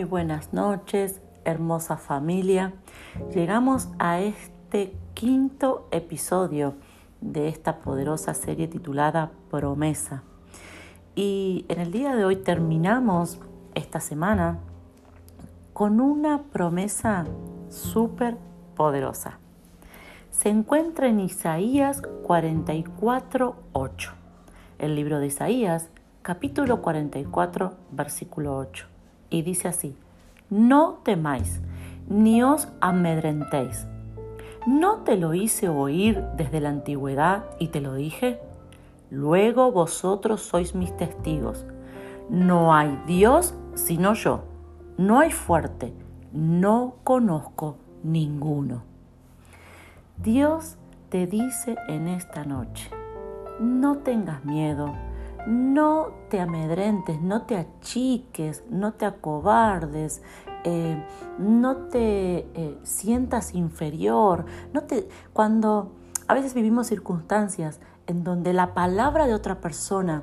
buenas noches, hermosa familia. Llegamos a este quinto episodio de esta poderosa serie titulada Promesa. Y en el día de hoy terminamos esta semana con una promesa súper poderosa. Se encuentra en Isaías 44.8, el libro de Isaías, capítulo 44, versículo 8 y dice así, no temáis, ni os amedrentéis. ¿No te lo hice oír desde la antigüedad y te lo dije? Luego vosotros sois mis testigos. No hay Dios sino yo. No hay fuerte. No conozco ninguno. Dios te dice en esta noche, no tengas miedo, no te amedrentes, no te achiques, no te acobardes, eh, no te eh, sientas inferior, no te, cuando a veces vivimos circunstancias en donde la palabra de otra persona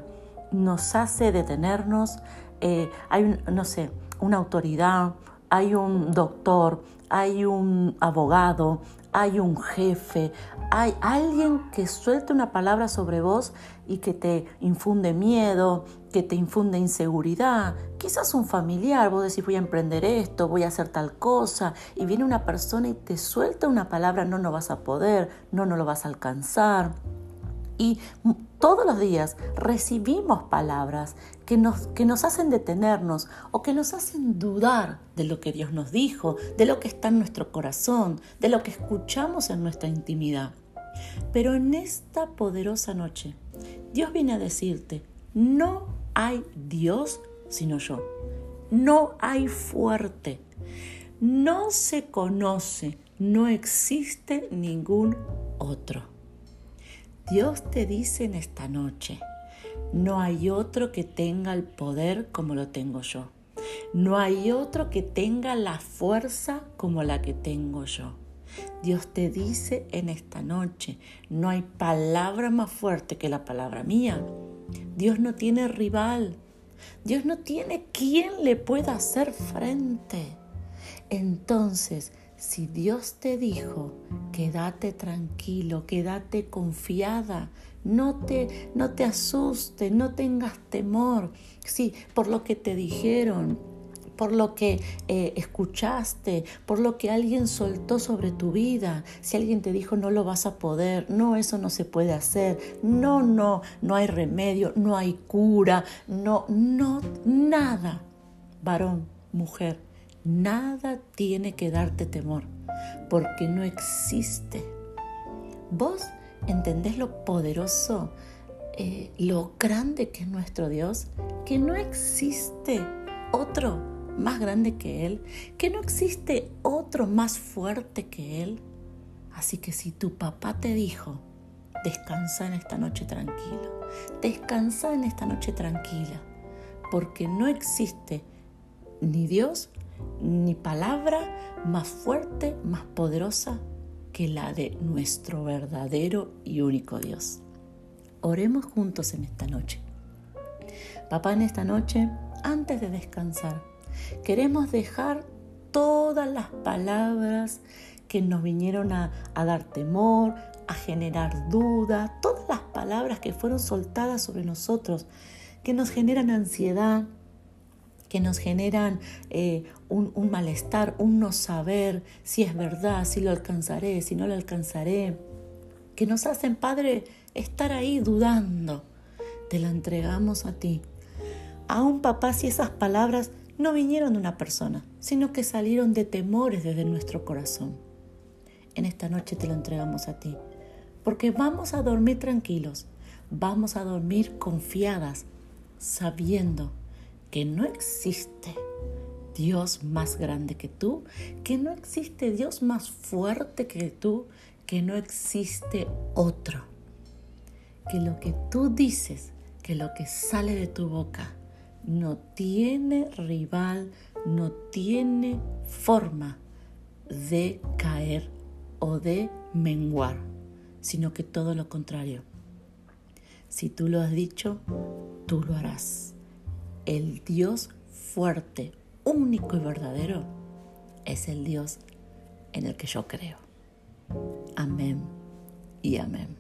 nos hace detenernos, eh, hay, no sé, una autoridad, hay un doctor, hay un abogado, hay un jefe, hay alguien que suelte una palabra sobre vos y que te infunde miedo, que te infunde inseguridad, quizás un familiar, vos decís voy a emprender esto, voy a hacer tal cosa, y viene una persona y te suelta una palabra, no, no vas a poder, no, no lo vas a alcanzar. Y todos los días recibimos palabras que nos, que nos hacen detenernos o que nos hacen dudar de lo que Dios nos dijo, de lo que está en nuestro corazón, de lo que escuchamos en nuestra intimidad. Pero en esta poderosa noche, Dios viene a decirte, no hay Dios sino yo. No hay fuerte. No se conoce, no existe ningún otro. Dios te dice en esta noche, no hay otro que tenga el poder como lo tengo yo. No hay otro que tenga la fuerza como la que tengo yo. Dios te dice en esta noche, no hay palabra más fuerte que la palabra mía. Dios no tiene rival. Dios no tiene quien le pueda hacer frente. Entonces, si Dios te dijo, quédate tranquilo, quédate confiada, no te, no te asustes, no tengas temor. Sí, por lo que te dijeron, por lo que eh, escuchaste, por lo que alguien soltó sobre tu vida. Si alguien te dijo no lo vas a poder, no, eso no se puede hacer, no, no, no hay remedio, no hay cura, no, no, nada. Varón, mujer, Nada tiene que darte temor, porque no existe. ¿Vos entendés lo poderoso, eh, lo grande que es nuestro Dios? Que no existe otro más grande que Él, que no existe otro más fuerte que Él. Así que si tu papá te dijo, descansa en esta noche tranquilo, descansa en esta noche tranquila, porque no existe ni Dios ni palabra más fuerte, más poderosa que la de nuestro verdadero y único Dios. Oremos juntos en esta noche. Papá, en esta noche, antes de descansar, queremos dejar todas las palabras que nos vinieron a, dar temor, a generar duda, todas las palabras que fueron soltadas sobre nosotros, que nos generan ansiedad, que nos generan eh, un, malestar, un no saber si es verdad, si lo alcanzaré, si no lo alcanzaré, que nos hacen, Padre, estar ahí dudando. Te la entregamos a ti. A un papá si esas palabras no vinieron de una persona, sino que salieron de temores desde nuestro corazón. En esta noche te lo entregamos a ti, porque vamos a dormir tranquilos, vamos a dormir confiadas, sabiendo que no existe Dios más grande que tú, que no existe Dios más fuerte que tú, que no existe otro. Que lo que tú dices, que lo que sale de tu boca, no tiene rival, no tiene forma de caer o de menguar, sino que todo lo contrario. Si tú lo has dicho, tú lo harás el Dios fuerte, único y verdadero es el Dios en el que yo creo. Amén y amén.